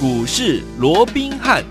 股市罗宾汉。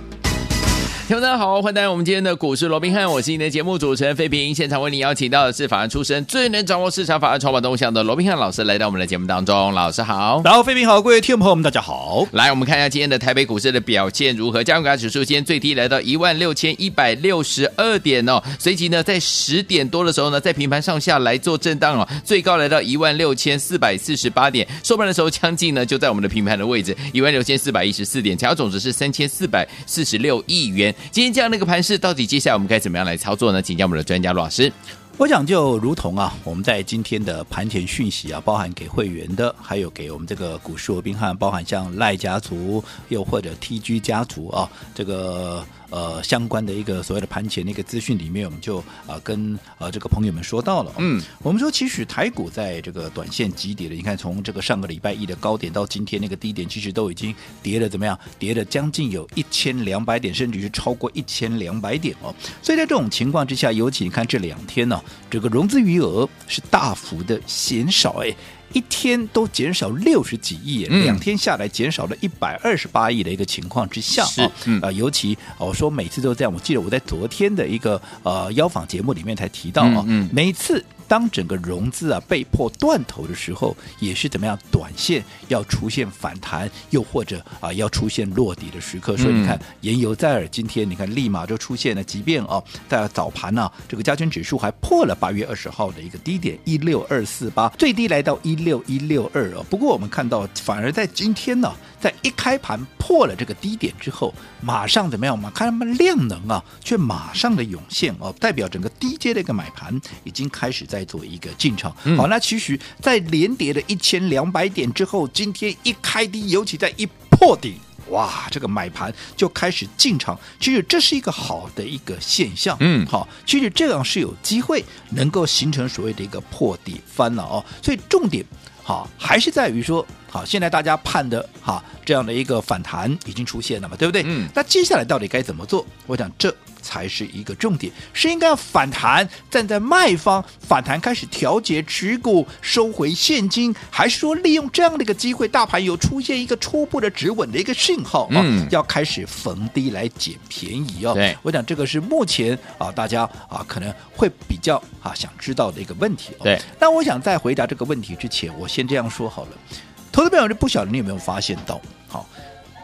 听众大家好，欢迎来到我们今天的股市罗宾汉，我是你的节目主持人费平。现场为你邀请到的是法案出身、最能掌握市场法案筹码动向的罗宾汉老师，来到我们的节目当中。老师好，然后费平好，各位听众朋友们，大家好。来，我们看一下今天的台北股市的表现如何？加权指数今天最低来到一万六千一百六十二点哦，随即呢，在十点多的时候呢，在平盘上下来做震荡哦，最高来到一万六千四百四十八点，收盘的时候将近呢就在我们的平盘的位置一万六千四百一十四点，成交总值是三千四百四十六亿元。今天这样的一个盘势，到底接下来我们该怎么样来操作呢？请教我们的专家陆老师。我想就如同啊，我们在今天的盘前讯息啊，包含给会员的，还有给我们这个股市罗宾汉，包含像赖家族，又或者 TG 家族啊，这个。呃，相关的一个所谓的盘前的一个资讯里面，我们就啊、呃、跟呃这个朋友们说到了，嗯，我们说其实台股在这个短线急跌的，你看从这个上个礼拜一的高点到今天那个低点，其实都已经跌了怎么样？跌了将近有一千两百点，甚至是超过一千两百点哦。所以在这种情况之下，尤其你看这两天呢、哦，这个融资余额是大幅的减少，哎。一天都减少六十几亿，嗯、两天下来减少了一百二十八亿的一个情况之下，是啊、嗯呃，尤其我说每次都这样，我记得我在昨天的一个呃邀访节目里面才提到啊，嗯嗯、每次。当整个融资啊被迫断头的时候，也是怎么样？短线要出现反弹，又或者啊要出现落底的时刻。所以你看，言犹在耳，今天你看立马就出现了。即便哦，在早盘呢、啊，这个加权指数还破了八月二十号的一个低点一六二四八，最低来到一六一六二哦。不过我们看到，反而在今天呢，在一开盘破了这个低点之后，马上怎么样？我们看他们量能啊，却马上的涌现哦，代表整个低阶的一个买盘已经开始在。在做一个进场，好，那其实，在连跌了一千两百点之后，今天一开低，尤其在一破底，哇，这个买盘就开始进场，其实这是一个好的一个现象，嗯，好，其实这样是有机会能够形成所谓的一个破底翻了哦，所以重点，好，还是在于说，好，现在大家盼的哈这样的一个反弹已经出现了嘛，对不对？嗯，那接下来到底该怎么做？我想这。才是一个重点，是应该要反弹，站在卖方反弹开始调节持股，收回现金，还是说利用这样的一个机会，大盘有出现一个初步的止稳的一个信号啊，嗯、要开始逢低来捡便宜哦。对，我想这个是目前啊大家啊可能会比较啊想知道的一个问题哦。对，但我想在回答这个问题之前，我先这样说好了，投资朋友就不晓得你有没有发现到，好，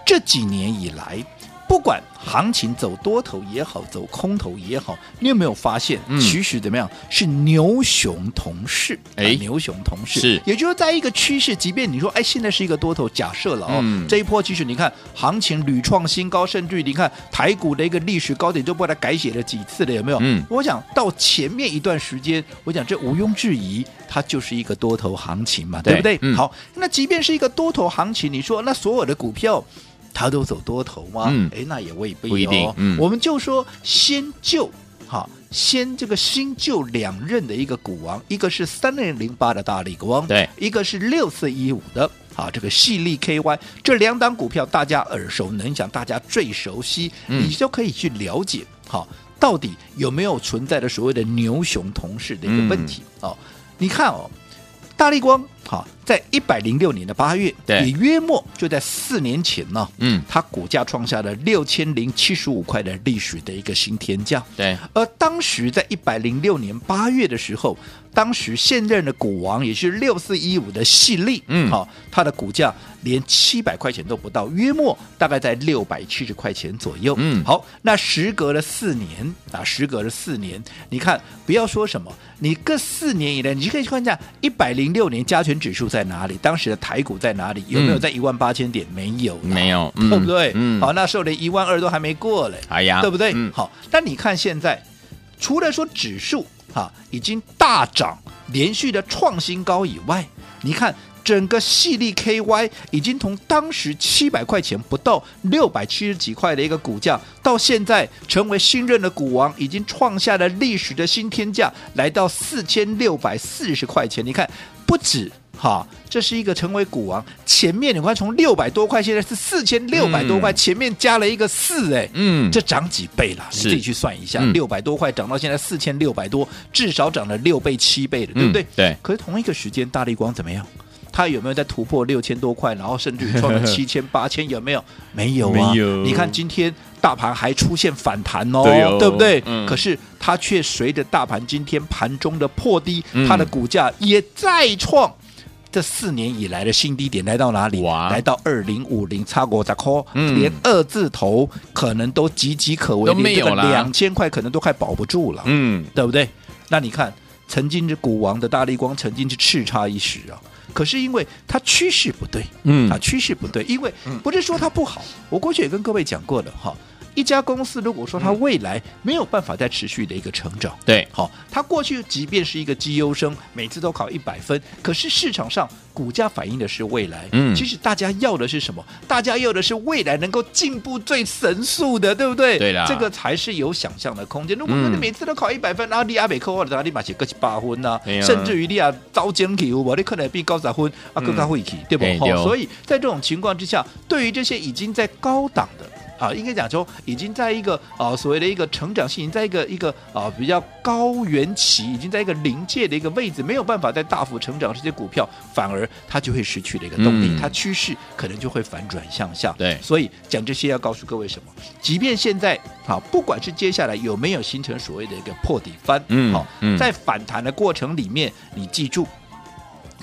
这几年以来。不管行情走多头也好，走空头也好，你有没有发现，其实怎么样、嗯、是牛熊同势？哎，牛熊同势是，也就是在一个趋势，即便你说哎，现在是一个多头，假设了哦，嗯、这一波其实你看行情屡创新高，甚至于你看台股的一个历史高点都被它改写了几次了，有没有？嗯，我想到前面一段时间，我想这毋庸置疑，它就是一个多头行情嘛，对，对不对？嗯、好，那即便是一个多头行情，你说那所有的股票。它都走多头吗？嗯，哎，那也未必、哦、不一定。嗯，我们就说先就哈，先这个新旧两任的一个股王，一个是三零零八的大力光，对，一个是六四一五的啊这个细力 KY，这两档股票大家耳熟能详，大家最熟悉，嗯、你就可以去了解哈，到底有没有存在的所谓的牛熊同事的一个问题啊、嗯哦？你看哦，大力光哈。在一百零六年的八月，对。也约莫就在四年前呢，嗯，它股价创下了六千零七十五块的历史的一个新天价，对。而当时在一百零六年八月的时候，当时现任的股王也是六四一五的系利，嗯，好，它的股价连七百块钱都不到，约莫大概在六百七十块钱左右，嗯，好，那时隔了四年啊，时隔了四年，你看，不要说什么，你这四年以来，你就可以看一下一百零六年加权指数。在哪里？当时的台股在哪里？有没有在一万八千点？没有，没有，对不对？嗯，好，那时候连一万二都还没过嘞。哎呀，对不对？嗯，好。但你看现在，除了说指数哈已经大涨，连续的创新高以外，你看整个系列 KY 已经从当时七百块钱不到六百七十几块的一个股价，到现在成为新任的股王，已经创下了历史的新天价，来到四千六百四十块钱。你看，不止。好，这是一个成为股王。前面你看，从六百多块，现在是四千六百多块，嗯、前面加了一个四，哎，嗯，这涨几倍了？你自己去算一下，六百、嗯、多块涨到现在四千六百多，至少涨了六倍七倍了，对不对？嗯、对。可是同一个时间，大力光怎么样？它有没有在突破六千多块，然后甚至于创了 七千八千，有没有？没有啊。有。你看今天大盘还出现反弹哦，对，哦对不对？嗯。可是它却随着大盘今天盘中的破低，嗯、它的股价也再创。这四年以来的新低点来到哪里？哇。来到二零五零差过十块，嗯，连二字头可能都岌岌可危，都没有了，两千块可能都快保不住了，嗯，对不对？那你看，曾经是股王的大力光，曾经是叱咤一时啊，可是因为它趋势不对，嗯，啊，趋势不对，因为不是说它不好，我过去也跟各位讲过的哈。一家公司如果说它未来没有办法再持续的一个成长，对，好，它过去即便是一个绩优生，每次都考一百分，可是市场上股价反映的是未来，嗯，其实大家要的是什么？大家要的是未来能够进步最神速的，对不对？对啦，这个才是有想象的空间。如果说你每次都考一百分，然后你阿美科或者你马写个七八分呐、啊，甚至于你啊招奖题，我你可能比高十分啊更加会题，对不？好，所以在这种情况之下，对于这些已经在高档的。啊，应该讲说，已经在一个啊所谓的一个成长性，在一个一个啊比较高原期，已经在一个临界的一个位置，没有办法再大幅成长，这些股票反而它就会失去了一个动力，嗯、它趋势可能就会反转向下。对，所以讲这些要告诉各位什么？即便现在啊，不管是接下来有没有形成所谓的一个破底翻，嗯，好、嗯，在反弹的过程里面，你记住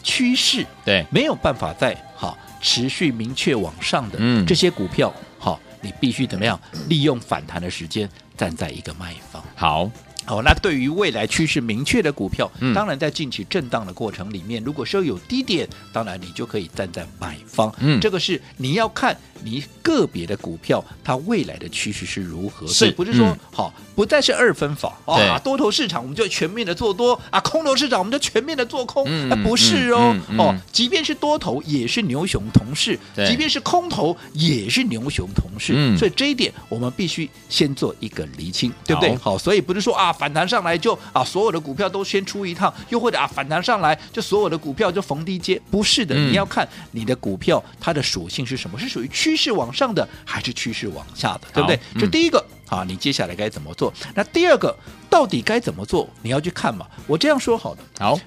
趋势对没有办法再好持续明确往上的，嗯，这些股票好。你必须怎么样利用反弹的时间站在一个卖方？好，好，那对于未来趋势明确的股票，嗯、当然在近期震荡的过程里面，如果说有低点，当然你就可以站在买方。嗯，这个是你要看你个别的股票它未来的趋势是如何，所以不是说、嗯、好不再是二分法啊，多头市场我们就全面的做多啊，空头市场我们就全面的做空，那、嗯、不是哦、嗯嗯、哦，即便是多头也是牛熊同市，即便是空头也是牛熊同市，嗯、所以这一点我们必须先做一个厘清，对不对？好，所以不是说啊反弹上来就啊所有的股票都先出一趟，又或者啊反弹上来就所有的股票就逢低接，不是的，嗯、你要看你的股票它的属性是什么，是属于趋趋势往上的还是趋势往下的，对不对？这、嗯、第一个啊，你接下来该怎么做？那第二个到底该怎么做？你要去看嘛。我这样说好了，好，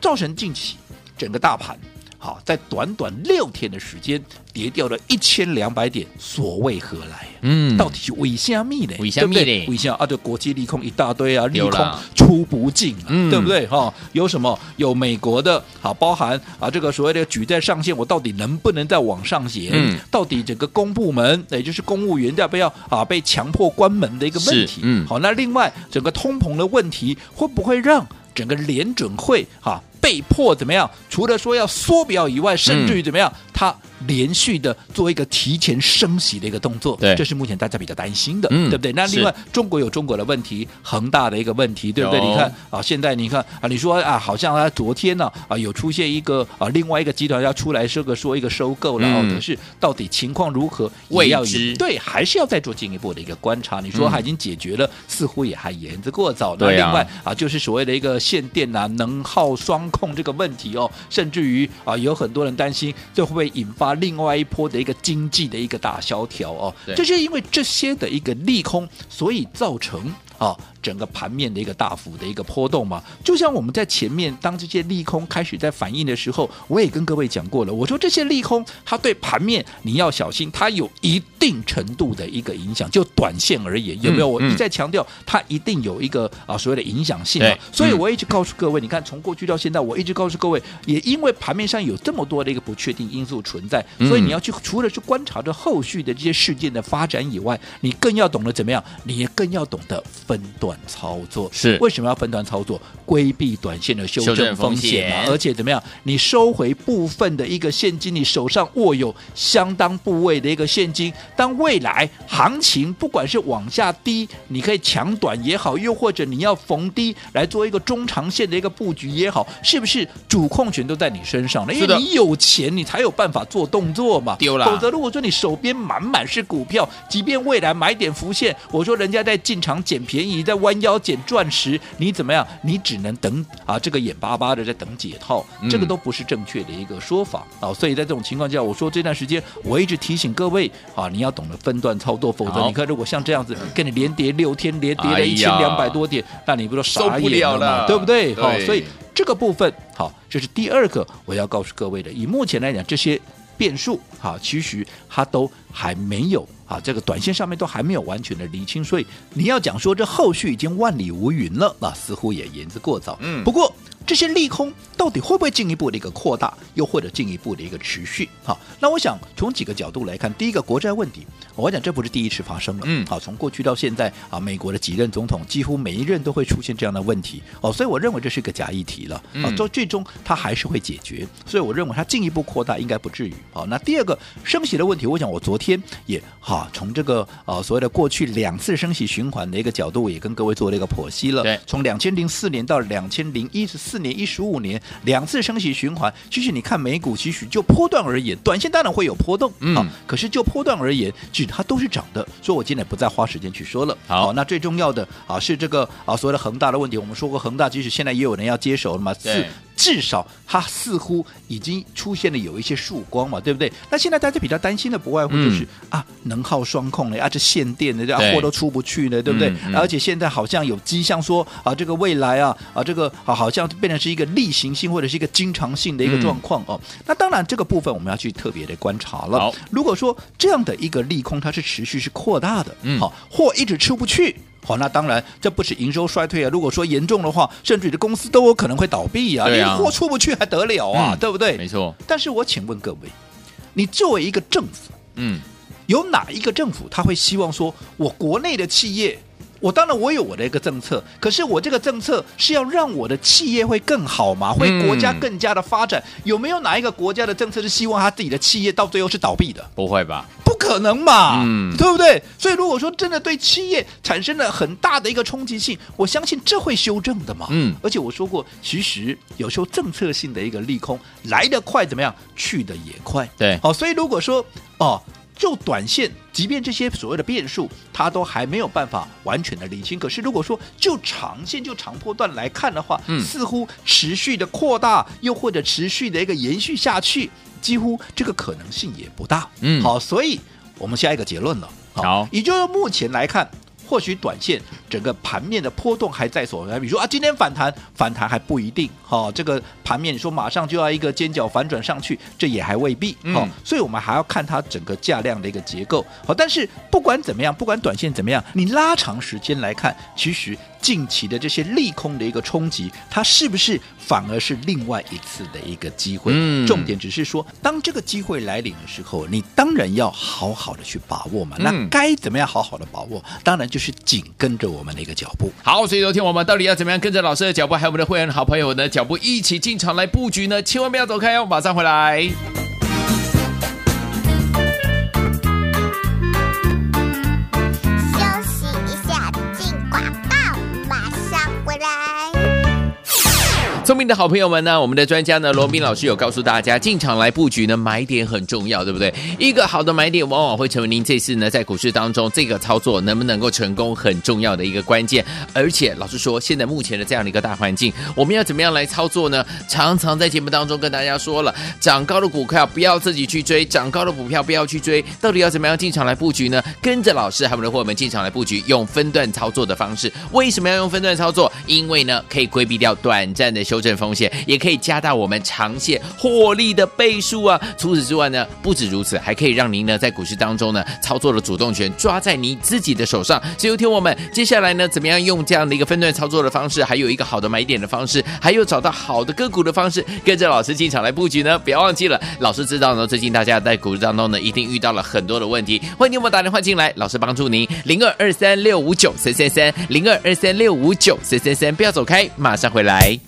造成近期整个大盘好在短短六天的时间跌掉了一千两百点，所谓何来？嗯，到底是为虾米呢？为虾米呢？为什么啊？对，国际利空一大堆啊，利空出不尽、啊嗯，对不对？哈、哦，有什么？有美国的，好，包含啊，这个所谓的举债上限，我到底能不能再往上写？嗯，到底整个公部门，也就是公务员要不要啊被强迫关门的一个问题？嗯，好，那另外整个通膨的问题，会不会让整个联准会哈被迫怎么样？除了说要缩表以外，甚至于怎么样？它连续的做一个提前升息的一个动作，对，这是目前大家比较担心的，嗯、对不对？那另外，中国有中国的问题，恒大的一个问题，对不对？你看啊，现在你看啊，你说啊，好像啊，昨天呢啊，有出现一个啊，另外一个集团要出来说个说一个收购了，嗯、可是到底情况如何，未知，对，还是要再做进一步的一个观察。你说它已经解决了，嗯、似乎也还言之过早。那另外啊，就是所谓的一个限电啊、能耗双控这个问题哦，甚至于啊，有很多人担心这会不会引发另外一波的一个经济的一个大萧条哦，就是因为这些的一个利空，所以造成啊。整个盘面的一个大幅的一个波动嘛，就像我们在前面当这些利空开始在反应的时候，我也跟各位讲过了，我说这些利空它对盘面你要小心，它有一定程度的一个影响，就短线而言有没有？我一再强调，它一定有一个啊所谓的影响性嘛。所以我一直告诉各位，你看从过去到现在，我一直告诉各位，也因为盘面上有这么多的一个不确定因素存在，所以你要去除了去观察着后续的这些事件的发展以外，你更要懂得怎么样，你也更要懂得分段。操作是为什么要分段操作？规避短线的修正风险啊！而且怎么样？你收回部分的一个现金，你手上握有相当部位的一个现金，当未来行情不管是往下低，你可以抢短也好，又或者你要逢低来做一个中长线的一个布局也好，是不是主控权都在你身上了？因为你有钱，你才有办法做动作嘛。丢了，否则如果说你手边满满是股票，即便未来买点浮现，我说人家在进场捡便宜，在弯腰捡钻石，你怎么样？你只能等啊，这个眼巴巴的在等解套，这个都不是正确的一个说法啊。所以在这种情况下，我说这段时间我一直提醒各位啊，你要懂得分段操作，否则你看如果像这样子跟你连跌六天，连跌了一千两百多点，那你不说傻眼了吗？对不对？好，所以这个部分。好，这是第二个我要告诉各位的。以目前来讲，这些变数，好，其实它都还没有啊，这个短线上面都还没有完全的厘清，所以你要讲说这后续已经万里无云了，那似乎也言之过早。嗯，不过。这些利空到底会不会进一步的一个扩大，又或者进一步的一个持续？好，那我想从几个角度来看，第一个国债问题，我讲这不是第一次发生了。嗯，好，从过去到现在啊，美国的几任总统几乎每一任都会出现这样的问题哦，所以我认为这是一个假议题了啊，最最终它还是会解决，所以我认为它进一步扩大应该不至于。好，那第二个升息的问题，我想我昨天也哈从这个啊所谓的过去两次升息循环的一个角度，也跟各位做了一个剖析了。对，从两千零四年到两千零一十四。年一十五年两次升息循环，其实你看美股，其实就波段而言，短线当然会有波动，嗯，可是就波段而言，其实它都是涨的，所以我今天不再花时间去说了。好，那最重要的啊是这个啊所谓的恒大的问题，我们说过恒大，即使现在也有人要接手了嘛，是。至少它似乎已经出现了有一些曙光嘛，对不对？那现在大家比较担心的不外乎就是、嗯、啊，能耗双控了啊，这限电的，这货都出不去了，对不对？嗯嗯、而且现在好像有迹象说啊，这个未来啊啊，这个啊好像变成是一个例行性或者是一个经常性的一个状况哦。嗯、那当然这个部分我们要去特别的观察了。如果说这样的一个利空它是持续是扩大的，嗯，好，货一直出不去。好，那当然，这不是营收衰退啊。如果说严重的话，甚至你的公司都有可能会倒闭啊。你货出不去还得了啊？嗯、对不对？没错。但是我请问各位，你作为一个政府，嗯，有哪一个政府他会希望说，我国内的企业，我当然我有我的一个政策，可是我这个政策是要让我的企业会更好吗？会国家更加的发展？嗯、有没有哪一个国家的政策是希望他自己的企业到最后是倒闭的？不会吧？可能嘛，嗯，对不对？所以如果说真的对企业产生了很大的一个冲击性，我相信这会修正的嘛，嗯。而且我说过，其实有时候政策性的一个利空来得快，怎么样？去得也快，对。好，所以如果说哦，就短线，即便这些所谓的变数，它都还没有办法完全的理清。可是如果说就长线、就长波段来看的话，嗯，似乎持续的扩大，又或者持续的一个延续下去。几乎这个可能性也不大，嗯，好，所以我们下一个结论了，好，也就是目前来看，或许短线整个盘面的波动还在所在，比如说啊，今天反弹，反弹还不一定，好，这个盘面你说马上就要一个尖角反转上去，这也还未必，好，所以我们还要看它整个价量的一个结构，好，但是不管怎么样，不管短线怎么样，你拉长时间来看，其实。近期的这些利空的一个冲击，它是不是反而是另外一次的一个机会？嗯，重点只是说，当这个机会来临的时候，你当然要好好的去把握嘛。那该怎么样好好的把握？当然就是是紧跟着我们的一个脚步。好，所以昨天我们到底要怎么样跟着老师的脚步，还有我们的会员好朋友的脚步一起进场来布局呢？千万不要走开哦，马上回来。聪明的好朋友们呢，我们的专家呢，罗宾老师有告诉大家，进场来布局呢，买点很重要，对不对？一个好的买点，往往会成为您这次呢在股市当中这个操作能不能够成功很重要的一个关键。而且老实说，现在目前的这样的一个大环境，我们要怎么样来操作呢？常常在节目当中跟大家说了，涨高的股票不要自己去追，涨高的股票不要去追，到底要怎么样进场来布局呢？跟着老师还有我们的伙伴们进场来布局，用分段操作的方式。为什么要用分段操作？因为呢，可以规避掉短暂的休修。正风险也可以加大我们长线获利的倍数啊！除此之外呢，不止如此，还可以让您呢在股市当中呢操作的主动权抓在你自己的手上。所以，有听我们接下来呢，怎么样用这样的一个分段操作的方式，还有一个好的买点的方式，还有找到好的个股的方式，跟着老师进场来布局呢？不要忘记了，老师知道呢，最近大家在股市当中呢，一定遇到了很多的问题。欢迎你们打电话进来，老师帮助您。零二二三六五九三三三，零二二三六五九三三三，不要走开，马上回来。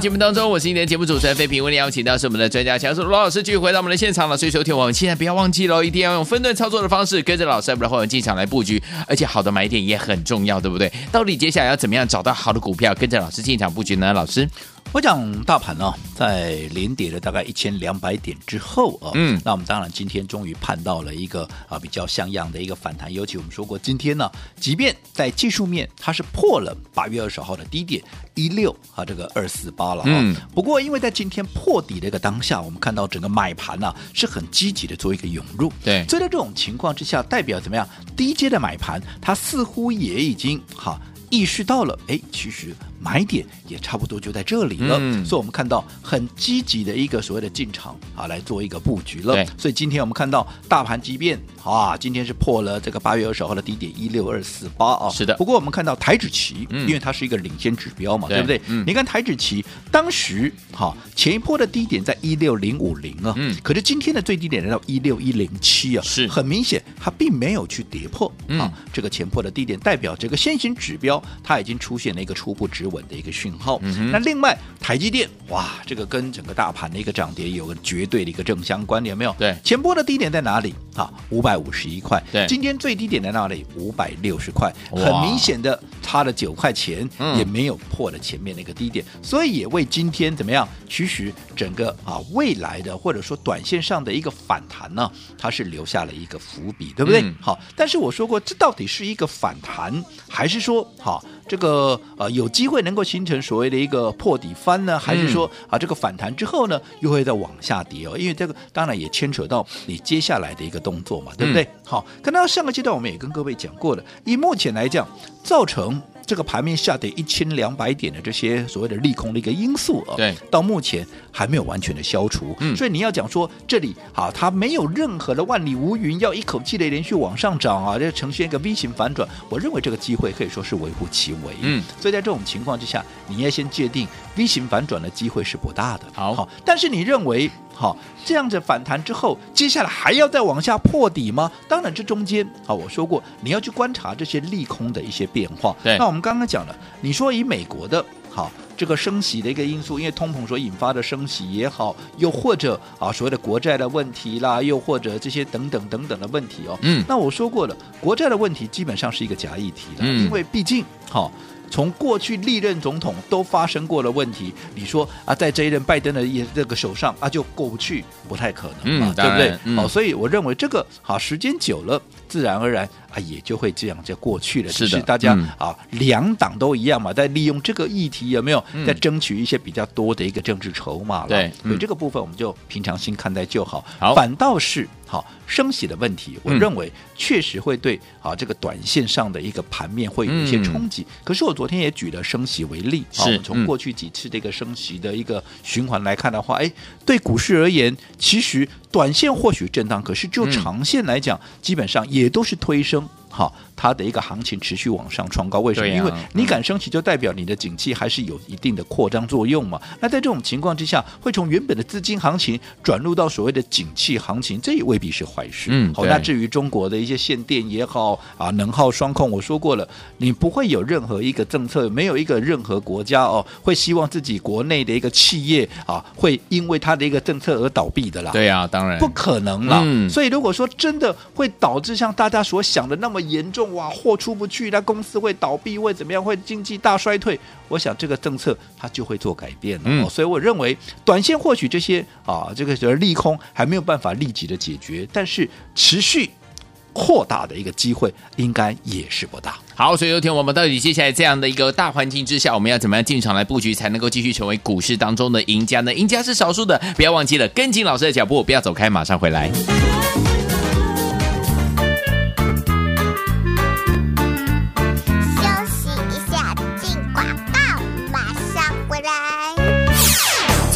节目当中，我是今天节目主持人费平，为您邀请到是我们的专家强叔罗老师，继续回到我们的现场了。所以收听我们现在不要忘记喽，一定要用分段操作的方式，跟着老师，不然会进场来布局，而且好的买点也很重要，对不对？到底接下来要怎么样找到好的股票，跟着老师进场布局呢？老师？我讲大盘呢、哦，在连跌了大概一千两百点之后啊，嗯，那我们当然今天终于盼到了一个啊比较像样的一个反弹。尤其我们说过，今天呢，即便在技术面它是破了八月二十号的低点一六啊这个二四八了啊，嗯，不过因为在今天破底的一个当下，我们看到整个买盘呢、啊、是很积极的做一个涌入，对，所以在这种情况之下，代表怎么样？低阶的买盘它似乎也已经哈意识到了，哎，其实。买点也差不多就在这里了，嗯、所以我们看到很积极的一个所谓的进场啊，来做一个布局了。所以今天我们看到大盘即便啊，今天是破了这个八月二十号的低点一六二四八啊，是的。不过我们看到台指期，嗯、因为它是一个领先指标嘛，对，对不对？嗯、你看台指期当时哈、啊、前一波的低点在一六零五零啊，嗯，可是今天的最低点来到一六一零七啊，是。很明显它并没有去跌破啊、嗯、这个前破的低点，代表这个先行指标它已经出现了一个初步止稳的一个讯号。嗯、那另外，台积电哇，这个跟整个大盘的一个涨跌有个绝对的一个正相关，有没有？对，前波的低点在哪里？啊，五百五十一块。对，今天最低点在哪里？五百六十块。很明显的差了九块钱，也没有破了前面那个低点，嗯、所以也为今天怎么样？其实整个啊未来的或者说短线上的一个反弹呢，它是留下了一个伏笔，对不对？嗯、好，但是我说过，这到底是一个反弹，还是说好？这个呃有机会能够形成所谓的一个破底翻呢，还是说啊这个反弹之后呢又会再往下跌哦？因为这个当然也牵扯到你接下来的一个动作嘛，对不对？嗯、好，可能上个阶段我们也跟各位讲过了，以目前来讲，造成。这个盘面下跌一千两百点的这些所谓的利空的一个因素啊，对，到目前还没有完全的消除，嗯，所以你要讲说这里啊，它没有任何的万里无云，要一口气的连续往上涨啊，这呈现一个 V 型反转，我认为这个机会可以说是微乎其微，嗯，所以在这种情况之下，你要先界定 V 型反转的机会是不大的，好，好，但是你认为？好，这样子反弹之后，接下来还要再往下破底吗？当然，这中间啊，我说过你要去观察这些利空的一些变化。对，那我们刚刚讲了，你说以美国的好这个升息的一个因素，因为通膨所引发的升息也好，又或者啊所谓的国债的问题啦，又或者这些等等等等的问题哦。嗯，那我说过了，国债的问题基本上是一个假议题了，嗯、因为毕竟好。从过去历任总统都发生过的问题，你说啊，在这一任拜登的也这个手上啊，就过不去，不太可能嘛，嗯、对不对？好、嗯哦，所以我认为这个好时间久了，自然而然啊，也就会这样就过去了。是的，是大家、嗯、啊，两党都一样嘛，在利用这个议题有没有在争取一些比较多的一个政治筹码了？对，所以这个部分我们就平常心看待就好。好，反倒是。好，升息的问题，我认为确实会对啊这个短线上的一个盘面会有一些冲击。嗯、可是我昨天也举了升息为例，是啊，从过去几次这个升息的一个循环来看的话，哎，对股市而言，其实短线或许震荡，可是就长线来讲，嗯、基本上也都是推升。好，它的一个行情持续往上创高，为什么？啊、因为你敢升息，就代表你的景气还是有一定的扩张作用嘛。那在这种情况之下，会从原本的资金行情转入到所谓的景气行情，这也未必是坏事。嗯，好，那至于中国的一些限电也好啊，能耗双控，我说过了，你不会有任何一个政策，没有一个任何国家哦，会希望自己国内的一个企业啊，会因为它的一个政策而倒闭的啦。对呀、啊，当然不可能啦。嗯，所以如果说真的会导致像大家所想的那么。严重哇，货出不去，那公司会倒闭，会怎么样？会经济大衰退？我想这个政策它就会做改变了。嗯、所以我认为，短线或许这些啊，这个利空还没有办法立即的解决，但是持续扩大的一个机会应该也是不大。好，所以有天我们到底接下来这样的一个大环境之下，我们要怎么样进场来布局，才能够继续成为股市当中的赢家呢？赢家是少数的，不要忘记了跟紧老师的脚步，不要走开，马上回来。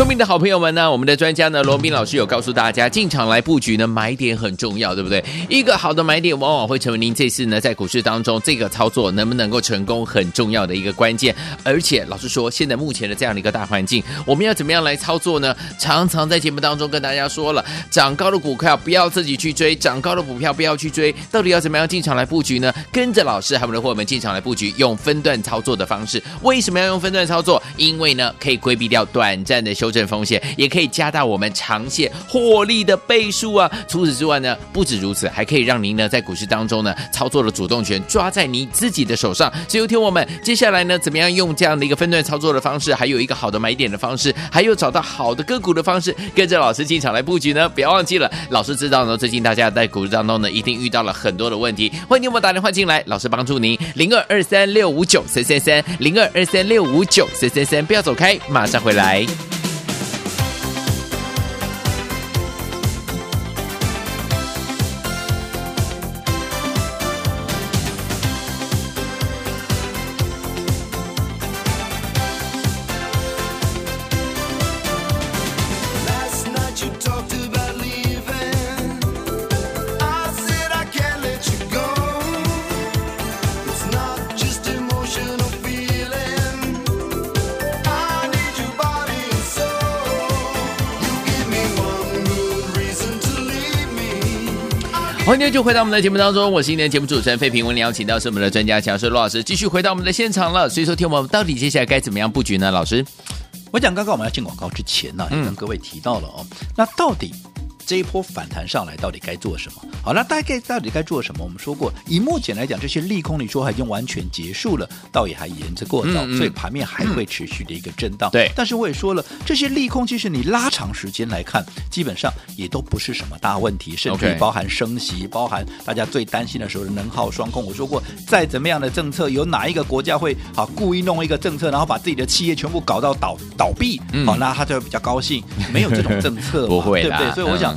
聪明的好朋友们呢，我们的专家呢，罗宾老师有告诉大家，进场来布局呢，买点很重要，对不对？一个好的买点，往往会成为您这次呢在股市当中这个操作能不能够成功很重要的一个关键。而且老实说，现在目前的这样的一个大环境，我们要怎么样来操作呢？常常在节目当中跟大家说了，涨高的股票不要自己去追，涨高的股票不要去追，到底要怎么样进场来布局呢？跟着老师还有我们的伙伴们进场来布局，用分段操作的方式。为什么要用分段操作？因为呢，可以规避掉短暂的修正风险，也可以加大我们长线获利的倍数啊！除此之外呢，不止如此，还可以让您呢在股市当中呢操作的主动权抓在你自己的手上。所以，听我们接下来呢，怎么样用这样的一个分段操作的方式，还有一个好的买点的方式，还有找到好的个股的方式，跟着老师进场来布局呢？不要忘记了，老师知道呢，最近大家在股市当中呢，一定遇到了很多的问题。欢迎你们打电话进来，老师帮助您，零二二三六五九三三三，零二二三六五九三三三，不要走开，马上回来。欢迎就回到我们的节目当中，我是今天节目主持人费平。我们邀请到是我们的专家强势罗老师，继续回到我们的现场了。所以说，听我们到底接下来该怎么样布局呢？老师，我讲刚刚我们要进广告之前呢，也跟各位提到了哦，那到底。这一波反弹上来，到底该做什么？好，那大概到底该做什么？我们说过，以目前来讲，这些利空你说已经完全结束了，倒也还言之过早，嗯嗯，所以盘面还会持续的一个震荡。对，但是我也说了，这些利空其实你拉长时间来看，基本上也都不是什么大问题，甚至包含升息，包含大家最担心的时候的能耗双控。我说过，再怎么样的政策，有哪一个国家会好故意弄一个政策，然后把自己的企业全部搞到倒倒闭？好，那他就会比较高兴。没有这种政策，不会，对不对？所以我想。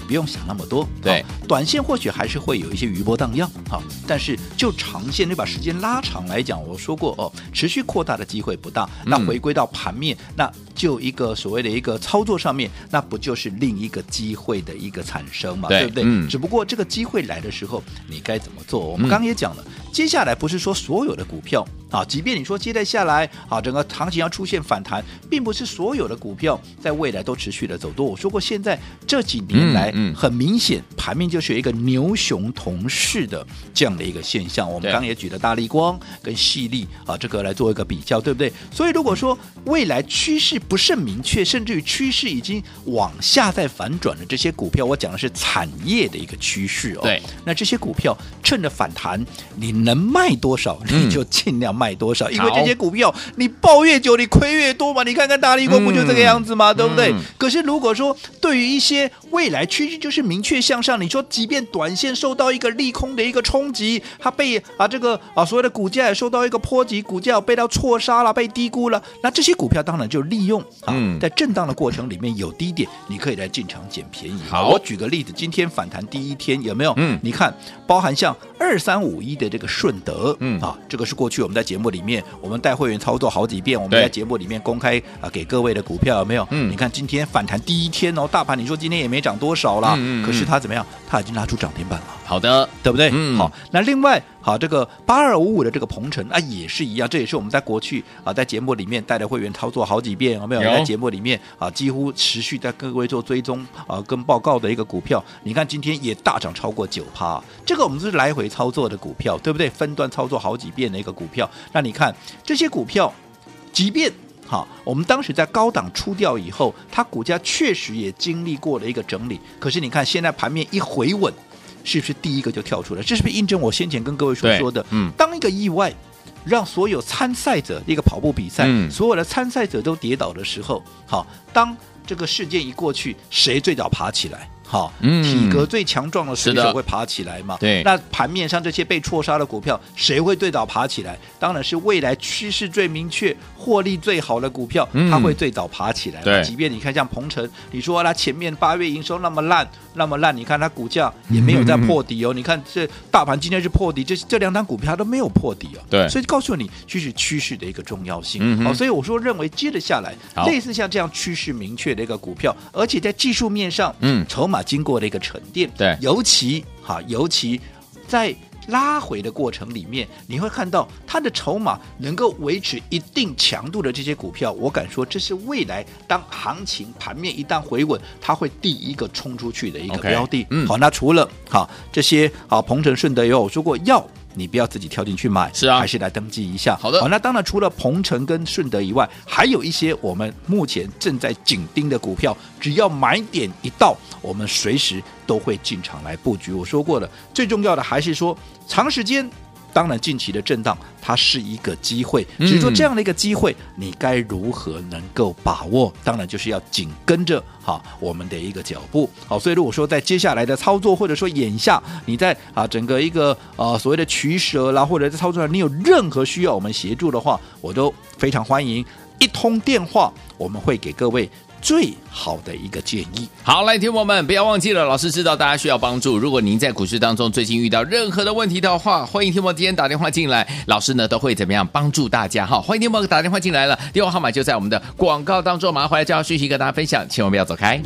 不用想那么多，对，短线或许还是会有一些余波荡漾，哈，但是就长线你把时间拉长来讲，我说过哦，持续扩大的机会不大。那回归到盘面，嗯、那就一个所谓的一个操作上面，那不就是另一个机会的一个产生嘛，对，对不对？嗯、只不过这个机会来的时候，你该怎么做？我们刚刚也讲了，嗯、接下来不是说所有的股票啊，即便你说接待下来啊，整个行情要出现反弹，并不是所有的股票在未来都持续的走多。我说过，现在这几年来。嗯嗯很明显，盘面就是有一个牛熊同势的这样的一个现象。我们刚刚也举了大力光跟细粒啊，这个来做一个比较，对不对？所以如果说未来趋势不甚明确，甚至于趋势已经往下在反转的这些股票，我讲的是产业的一个趋势哦。对，那这些股票趁着反弹，你能卖多少，你就尽量卖多少，嗯、因为这些股票你抱越久，你亏越多嘛。你看看大力光不就这个样子吗？嗯、对不对？嗯、可是如果说对于一些未来趋势就是明确向上，你说即便短线受到一个利空的一个冲击，它被啊这个啊所谓的股价也受到一个波及，股价被到错杀了，被低估了，那这些股票当然就利用啊，在震荡的过程里面有低点，你可以来进场捡便宜。好，我举个例子，今天反弹第一天有没有？嗯，你看，包含像二三五一的这个顺德，嗯啊，这个是过去我们在节目里面我们带会员操作好几遍，我们在节目里面公开啊给各位的股票有没有？嗯，你看今天反弹第一天哦，大盘你说今天也没涨多少了。嗯，可是它怎么样？它已经拉出涨停板了。好的，对不对？嗯，好。那另外，好这个八二五五的这个鹏程啊，也是一样。这也是我们在过去啊，在节目里面带着会员操作好几遍，有没有？在节目里面啊，几乎持续在各位做追踪啊，跟报告的一个股票。你看今天也大涨超过九趴，这个我们是来回操作的股票，对不对？分段操作好几遍的一个股票。那你看这些股票，即便。好，我们当时在高档出掉以后，它股价确实也经历过了一个整理。可是你看，现在盘面一回稳，是不是第一个就跳出来？这是不是印证我先前跟各位所说的？嗯，当一个意外让所有参赛者一个跑步比赛，嗯、所有的参赛者都跌倒的时候，好，当这个事件一过去，谁最早爬起来？哈，嗯体格最强壮的水手会爬起来嘛？对那盘面上这些被错杀的股票，谁会最早爬起来？当然是未来趋势最明确、获利最好的股票，嗯它会最早爬起来嘛。对即便你看像鹏程，你说它前面八月营收那么烂，那么烂，你看它股价也没有在破底哦。你看这大盘今天是破底，这这两档股票都没有破底哦。对所以告诉你，就是趋势的一个重要性。好，所以我说认为接着下来，类似像这样趋势明确的一个股票，而且在技术面上，嗯筹码经过了一个沉淀，对尤其哈，尤其在。拉回的过程里面，你会看到它的筹码能够维持一定强度的这些股票，我敢说这是未来当行情盘面一旦回稳，它会第一个冲出去的一个标的。嗯好，那除了好这些好鹏程、顺德也有说过要。你不要自己跳进去买，是啊还是来登记一下。好的好，那当然除了鹏程跟顺德以外，还有一些我们目前正在紧盯的股票，只要买点一到，我们随时都会进场来布局。我说过了，最重要的还是说长时间。当然，近期的震荡它是一个机会，只是说这样的一个机会，你该如何能够把握？当然就是要紧跟着哈我们的一个脚步。好，所以如果说在接下来的操作，或者说眼下你在啊整个一个呃所谓的取舍啦，或者在操作上你有任何需要我们协助的话，我都非常欢迎一通电话，我们会给各位。最好的一个建议。好，来，听友们不要忘记了，老师知道大家需要帮助。如果您在股市当中最近遇到任何的问题的话，欢迎听众今天打电话进来，老师呢都会怎么样帮助大家？哈，欢迎听众打电话进来了，电话号码就在我们的广告当中，马上回来就要讯息跟大家分享，千万不要走开。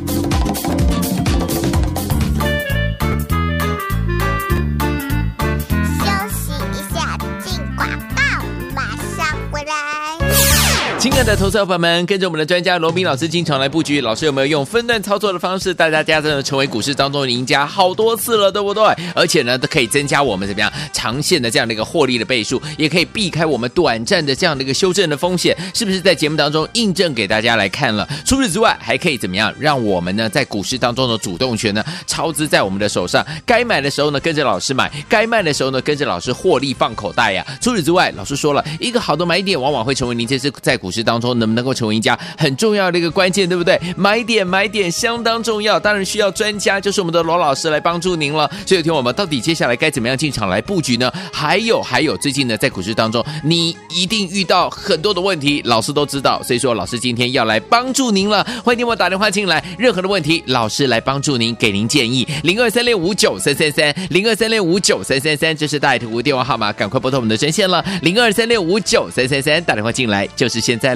亲爱的投资者朋友们，跟着我们的专家罗宾老师进场来布局，老师有没有用分段操作的方式带大家真的成为股市当中的赢家好多次了，对不对？而且呢，都可以增加我们怎么样长线的这样的一个获利的倍数，也可以避开我们短暂的这样的一个修正的风险，是不是在节目当中印证给大家来看了？除此之外，还可以怎么样让我们呢在股市当中的主动权呢操之在我们的手上？该买的时候呢跟着老师买，该卖的时候呢跟着老师获利放口袋呀。除此之外，老师说了一个好的买点，往往会成为您这次在股市当中能不能够成为赢家很重要的一个关键，对不对？买点买点相当重要，当然需要专家，就是我们的罗老师来帮助您了。所以，听我们到底接下来该怎么样进场来布局呢？还有还有，最近呢在股市当中，你一定遇到很多的问题，老师都知道，所以说老师今天要来帮助您了。欢迎听我打电话进来，任何的问题，老师来帮助您，给您建议。零二三六五九三三三，零二三六五九三三三，这是大爱投顾电话号码，赶快拨通我们的专线了，零二三六五九三三三，打电话进来就是现在